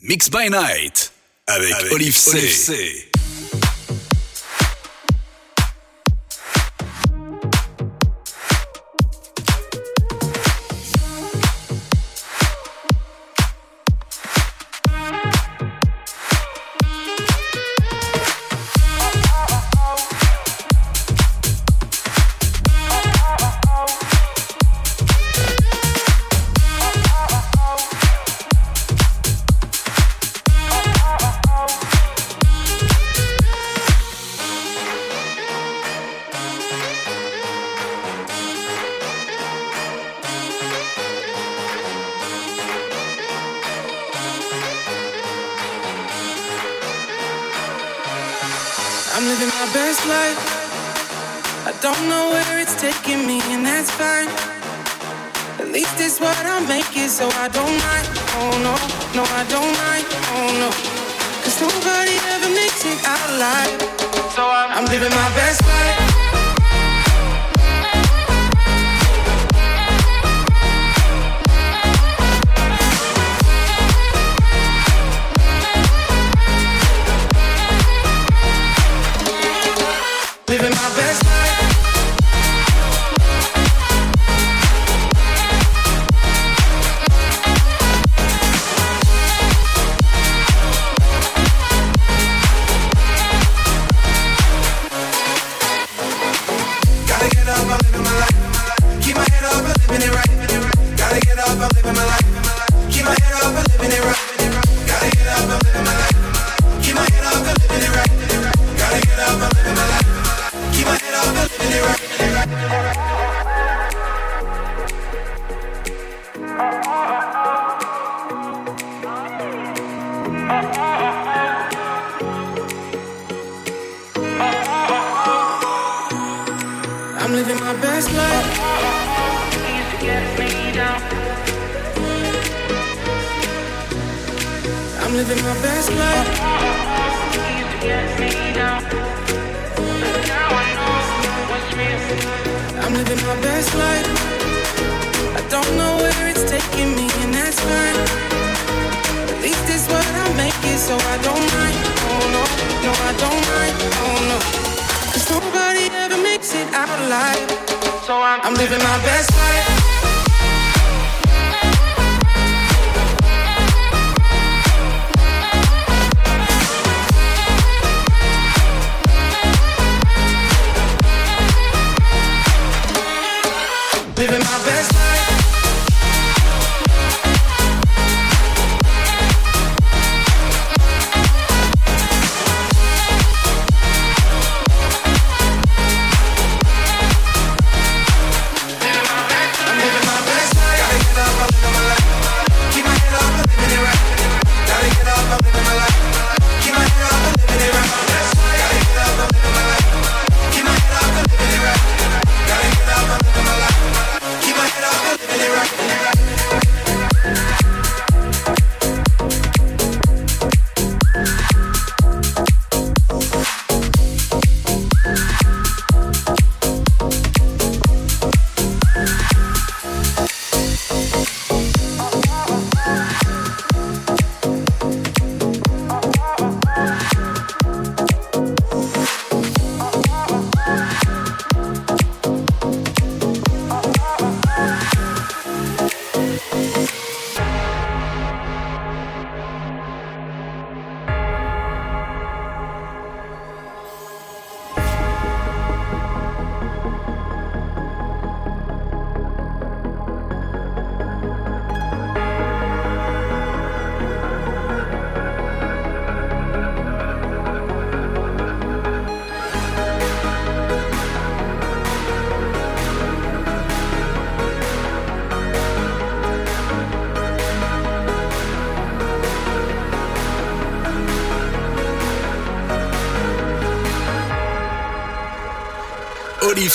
Mix by Night avec, avec Olive, Olive C. I'm living my best life. To get me down. I'm living my best life. To get me down. But now I know what's real. I'm living my best life. I don't know where it's taking me, and that's fine so I don't mind. Oh no, no, I don't mind. Oh no, cause nobody ever makes it out alive. So I'm, I'm living my best life. Living my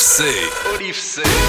UFC. say.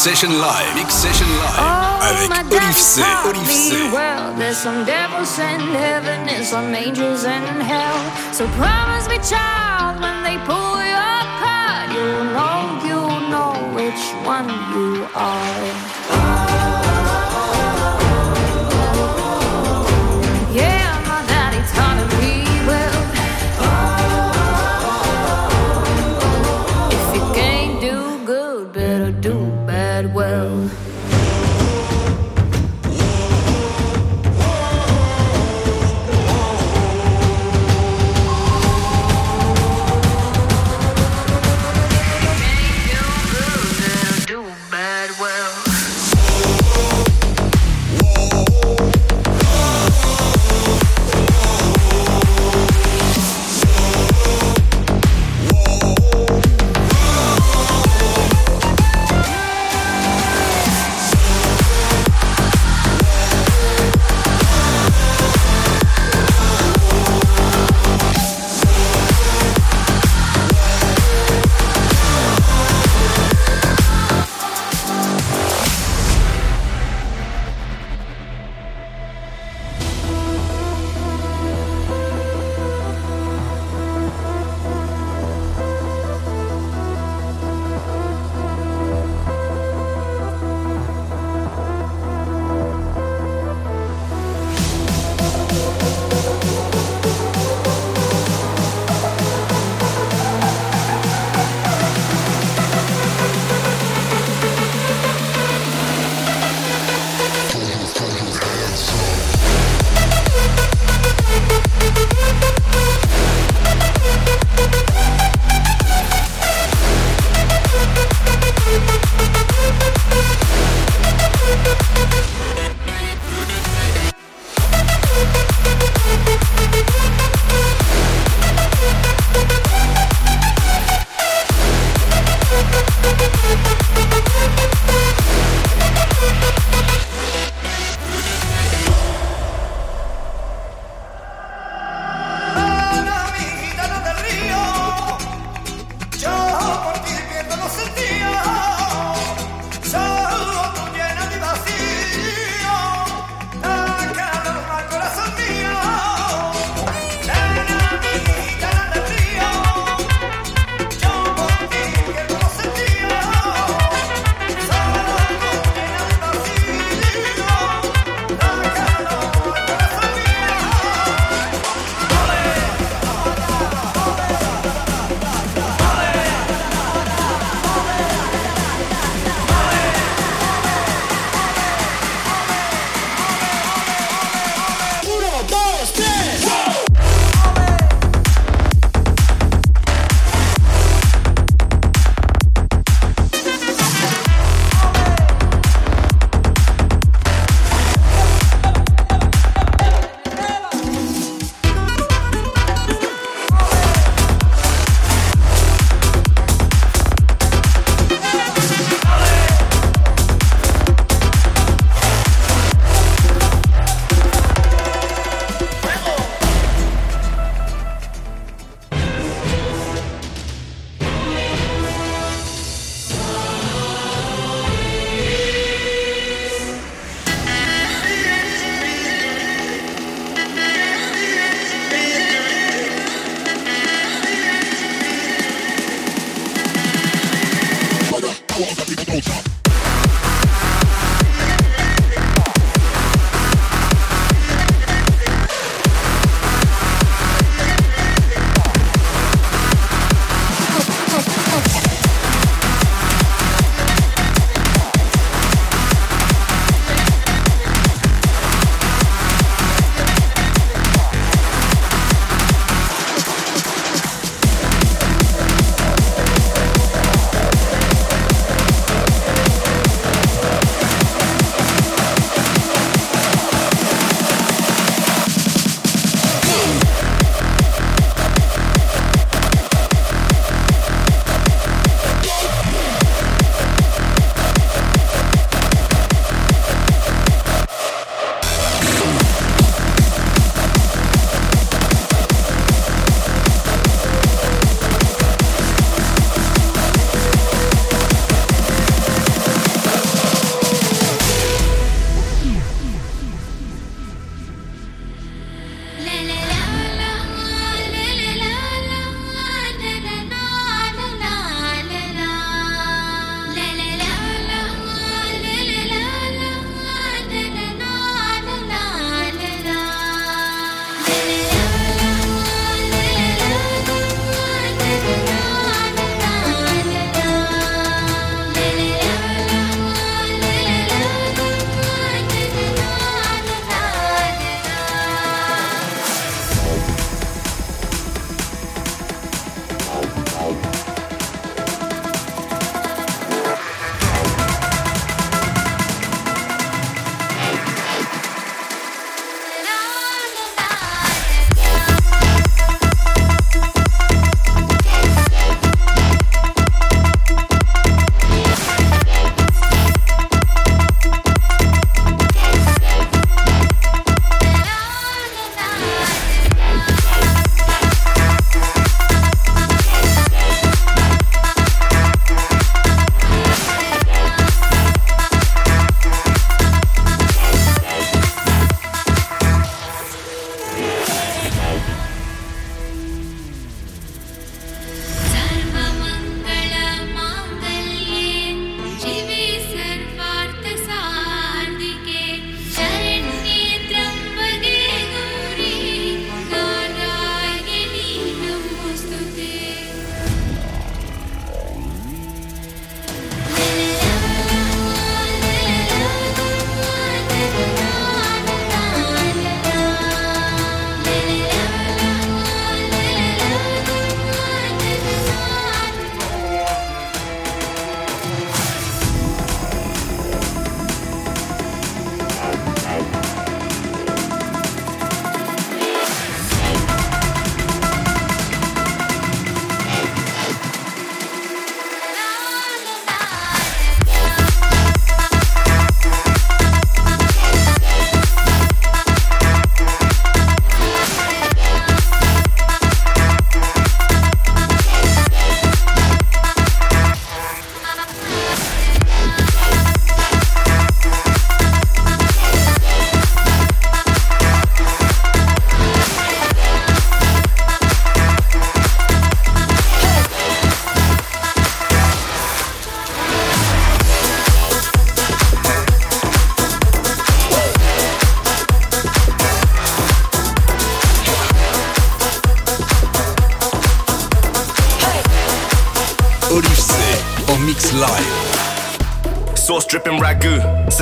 Session Live. Mix Session Live. Oh, avec Oliv'C. Olive C. Well, there's some devils in heaven and some angels in hell. So promise me, child, when they pull your card, you'll know, you'll know which one you are.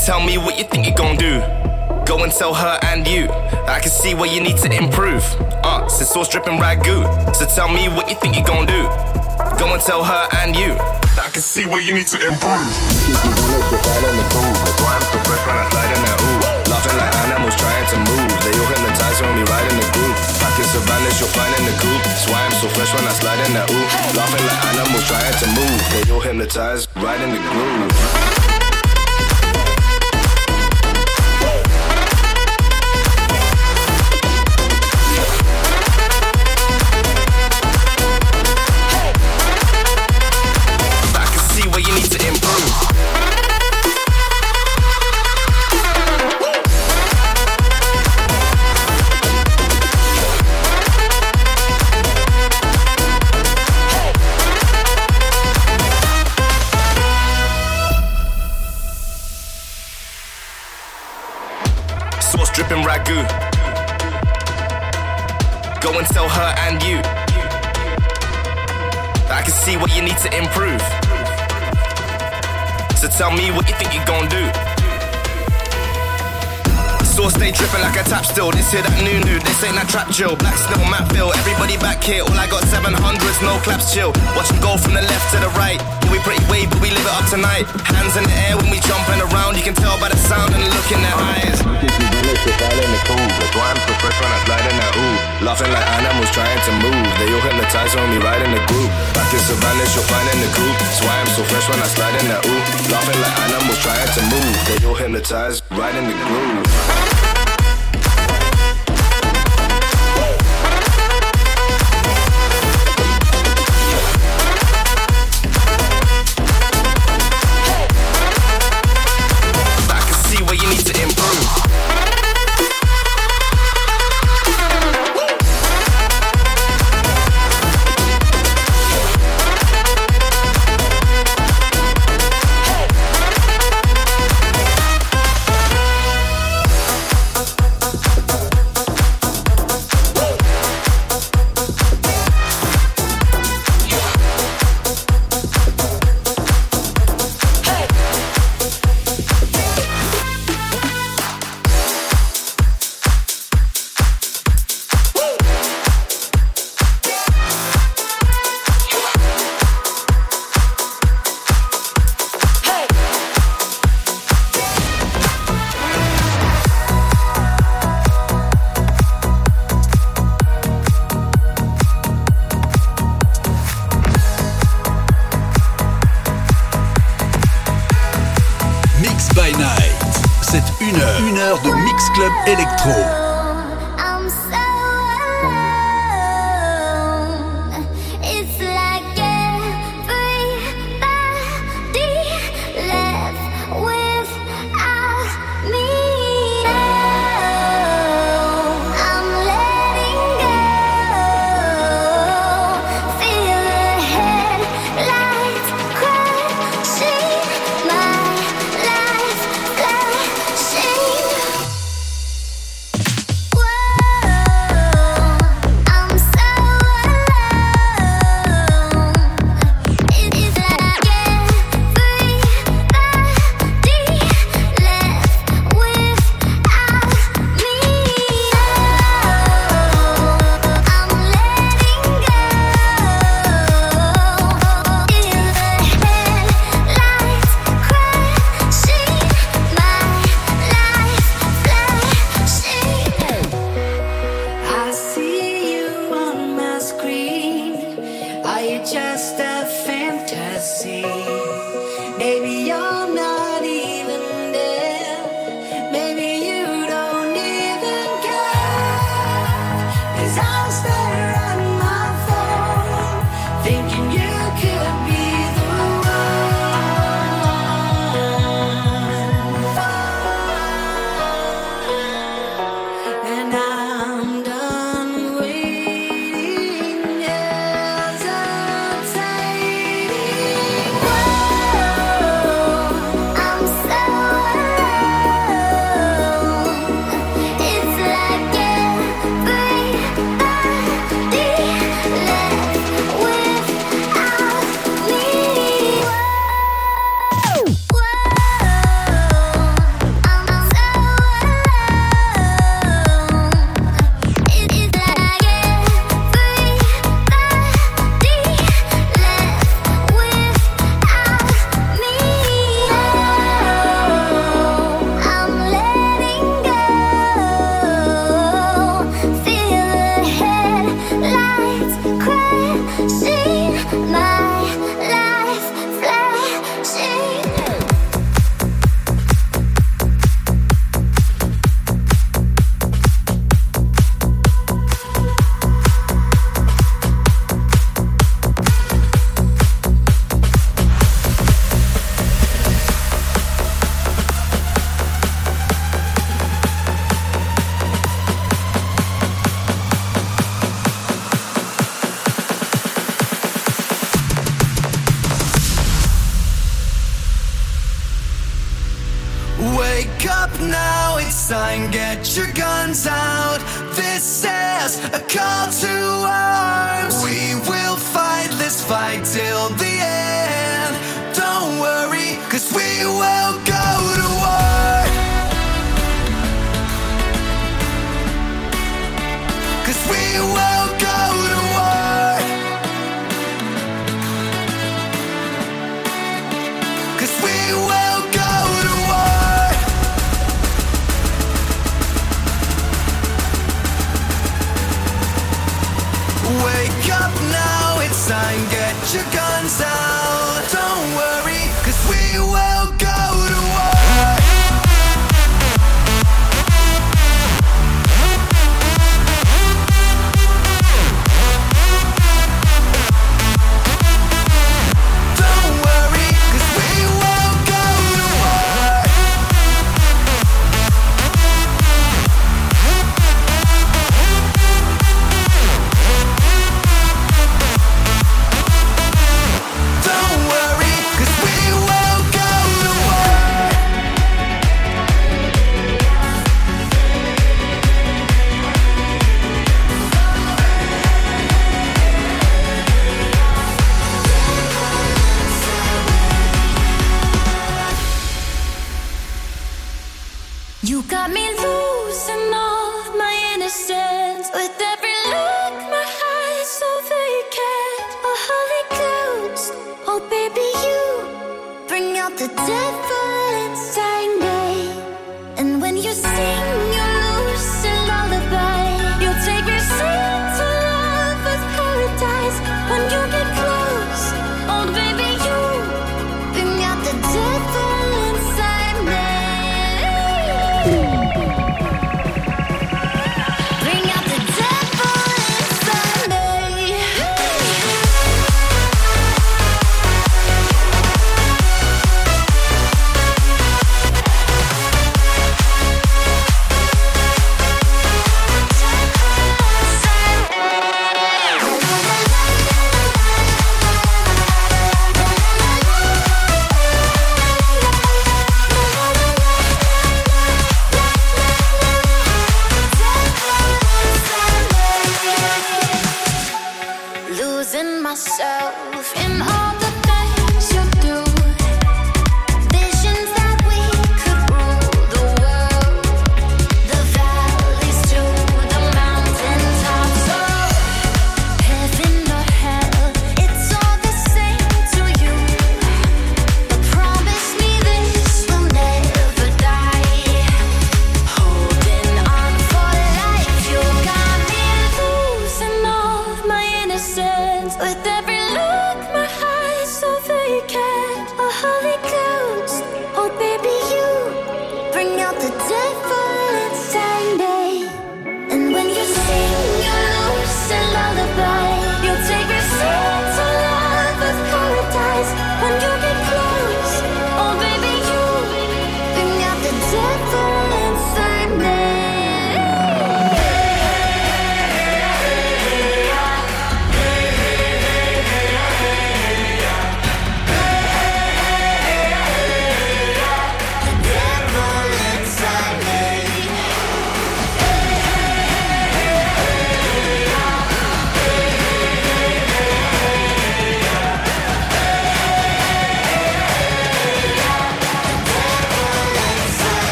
Tell me what you think you're gonna do. Go and tell her and you. I can see where you need to improve. Uh, so sauce dripping ragu. So tell me what you think you're gonna do. Go and tell her and you. I can see where you need to improve. Laughing like animals trying to move. They all hypnotize when we ride in the groove. Back in Savannah, you'll find in the coop. That's why I'm so fresh when I slide in that ooh. Laughing like animals trying to move. They all hypnotize, right in the groove. Tell me what you think you're gonna do. Sauce stay dripping like a tap still. This here that new new. This ain't that trap chill. Black snow, map fill. Everybody back here. All I got 700s, no claps chill. Watch them go from the left to the right. We pretty wave, but we live it up tonight. Hands in the air when we jumping around. You can tell by the sound and the look in their eyes. That's why I'm so fresh when I slide in that ooh. Laughing like animals trying to move. They all hypnotize when we ride in the group. Back in Savannah, you'll find in the coop. That's why I'm so fresh when I slide in that ooh. Laughing like animals trying to move. They all hypnotize right in the groove.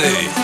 Olive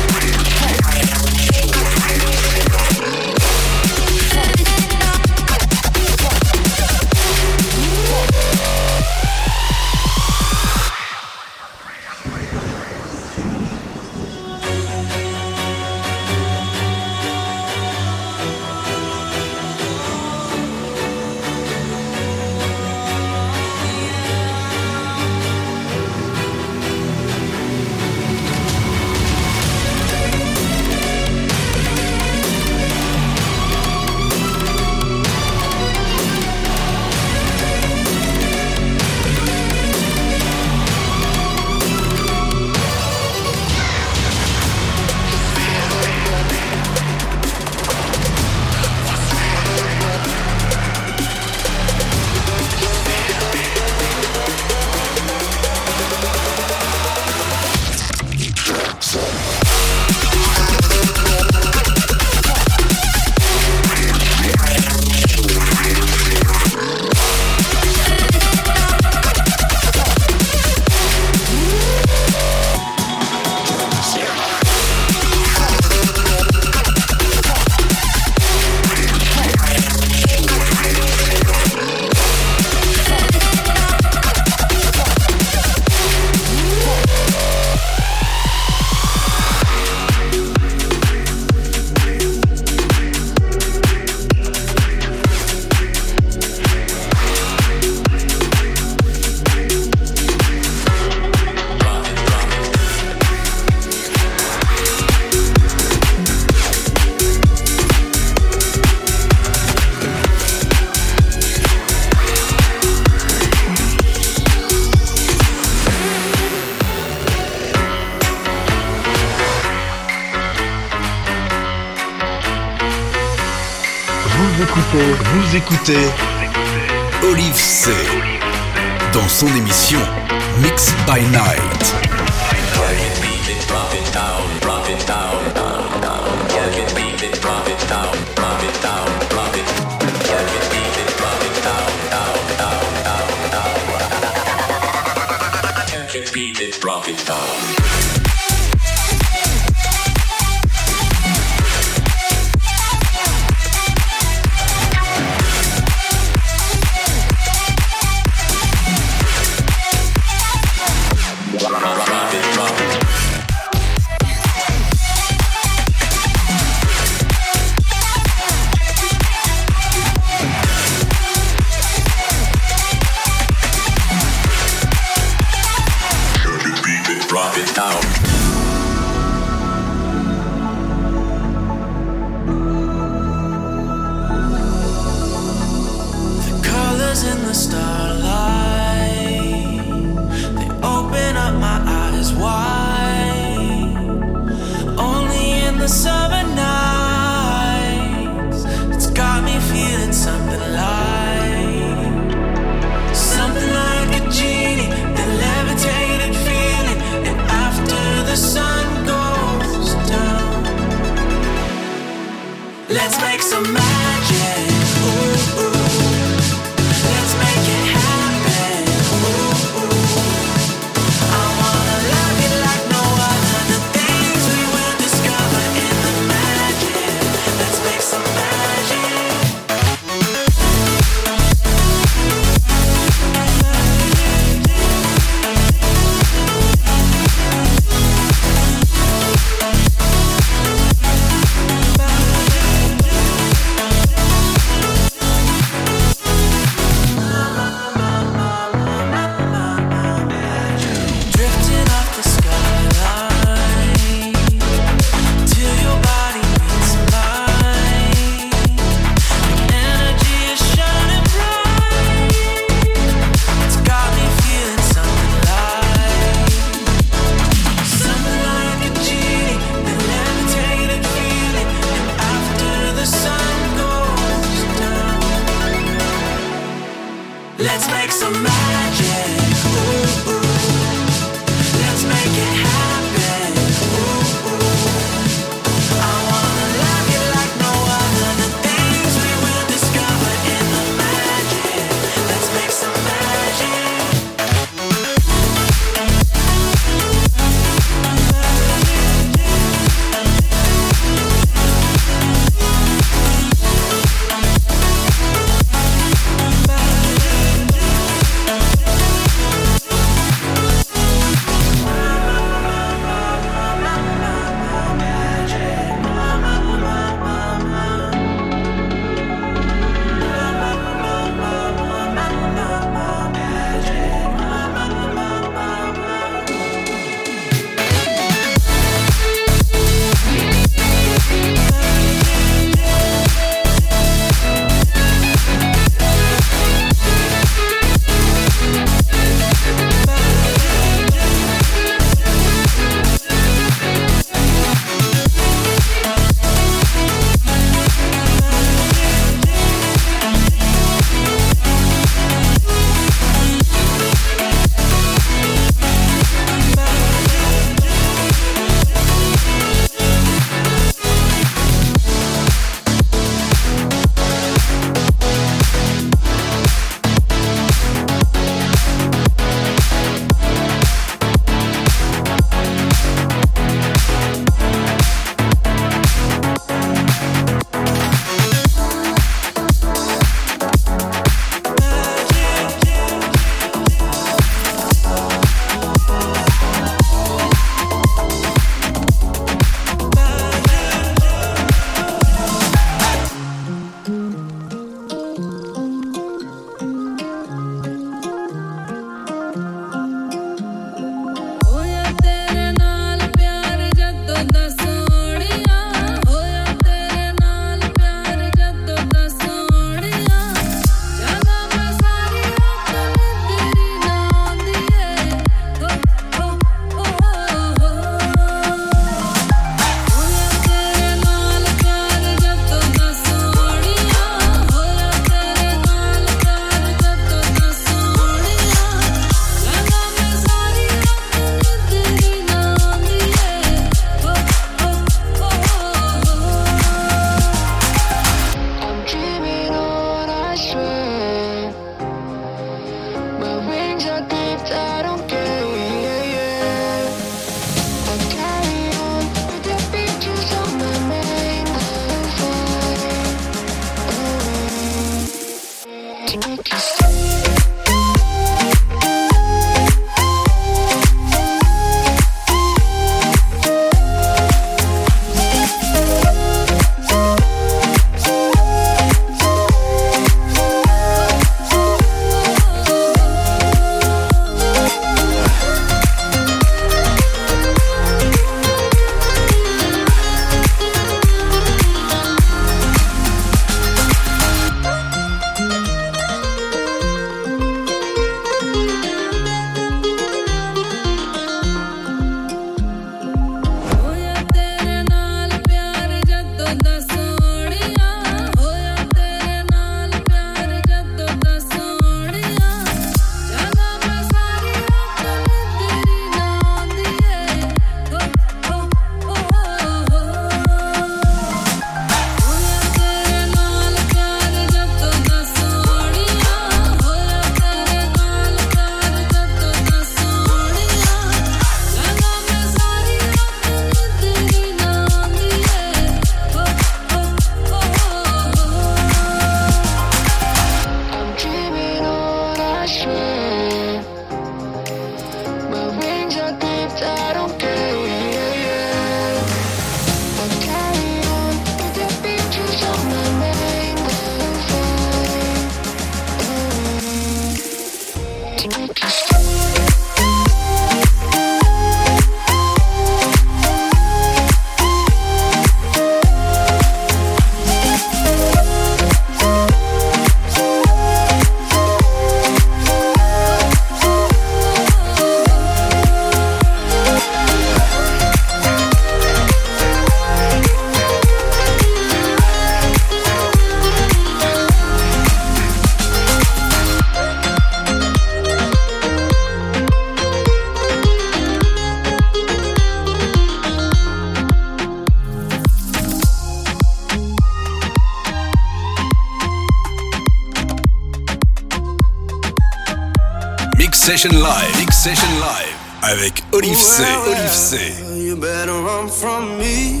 Session Live, Mix Session Live avec Oliv'C. Olive C. You better run from me.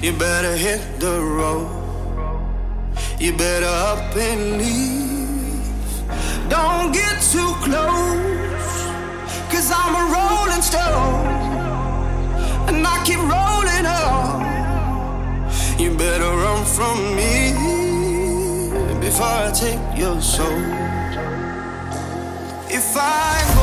You better hit the road. You better up and leave. Don't get too close. Cause I'm a rolling stone. And I keep rolling on. You better run from me before I take your soul. If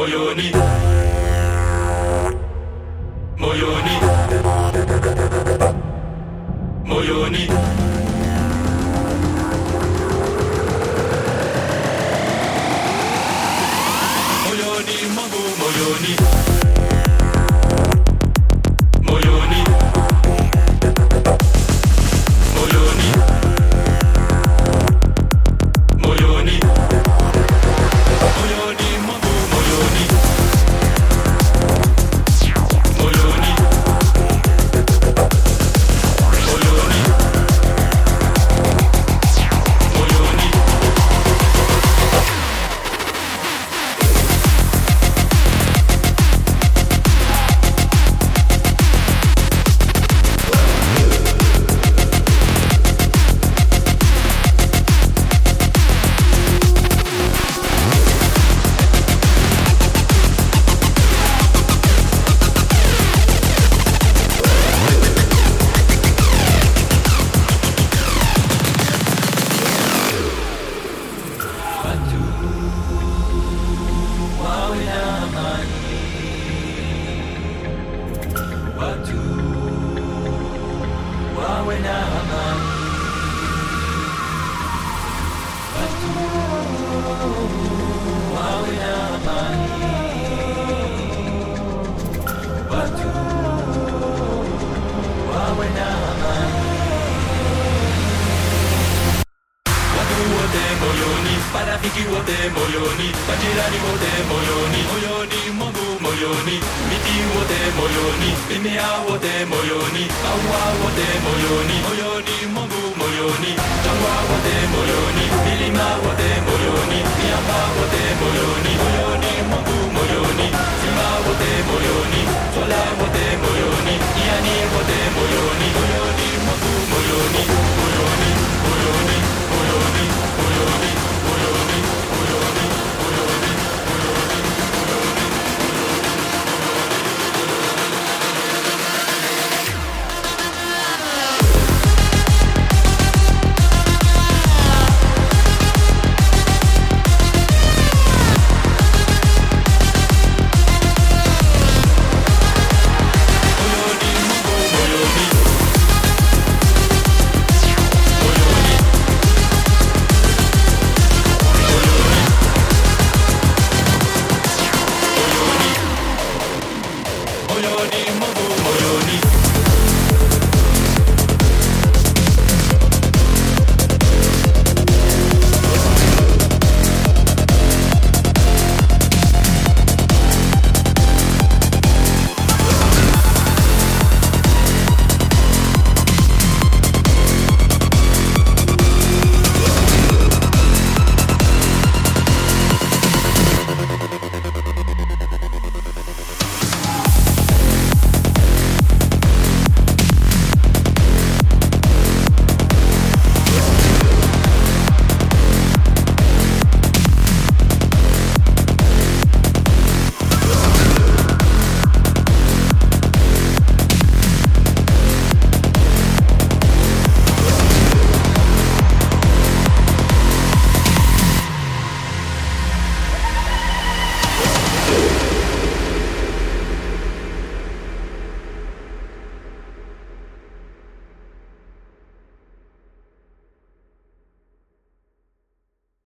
moyoni. Moyoni. Moyoni.